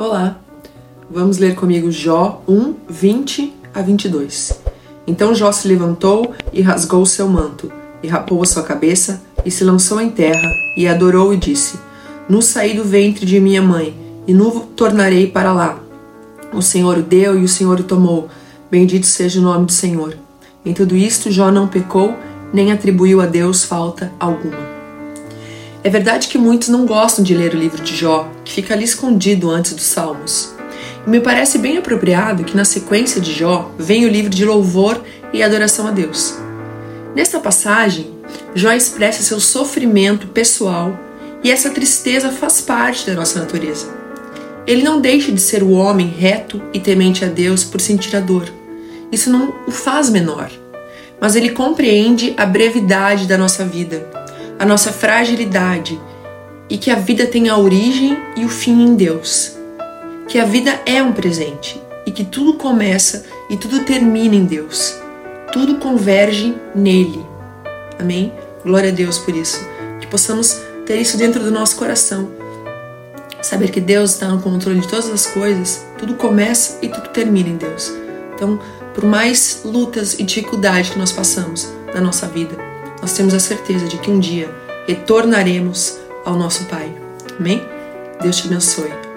Olá, vamos ler comigo Jó 1, 20 a 22. Então Jó se levantou e rasgou seu manto, e rapou a sua cabeça, e se lançou em terra, e adorou e disse: No saí do ventre de minha mãe, e no tornarei para lá. O Senhor o deu e o Senhor o tomou. Bendito seja o nome do Senhor. Em tudo isto, Jó não pecou, nem atribuiu a Deus falta alguma. É verdade que muitos não gostam de ler o livro de Jó, que fica ali escondido antes dos Salmos. E me parece bem apropriado que na sequência de Jó vem o livro de louvor e adoração a Deus. Nesta passagem, Jó expressa seu sofrimento pessoal e essa tristeza faz parte da nossa natureza. Ele não deixa de ser o homem reto e temente a Deus por sentir a dor. Isso não o faz menor, mas ele compreende a brevidade da nossa vida a nossa fragilidade e que a vida tem a origem e o fim em Deus. Que a vida é um presente e que tudo começa e tudo termina em Deus. Tudo converge nele. Amém? Glória a Deus por isso. Que possamos ter isso dentro do nosso coração. Saber que Deus está no controle de todas as coisas, tudo começa e tudo termina em Deus. Então, por mais lutas e dificuldades que nós passamos na nossa vida, nós temos a certeza de que um dia retornaremos ao nosso Pai. Amém? Deus te abençoe.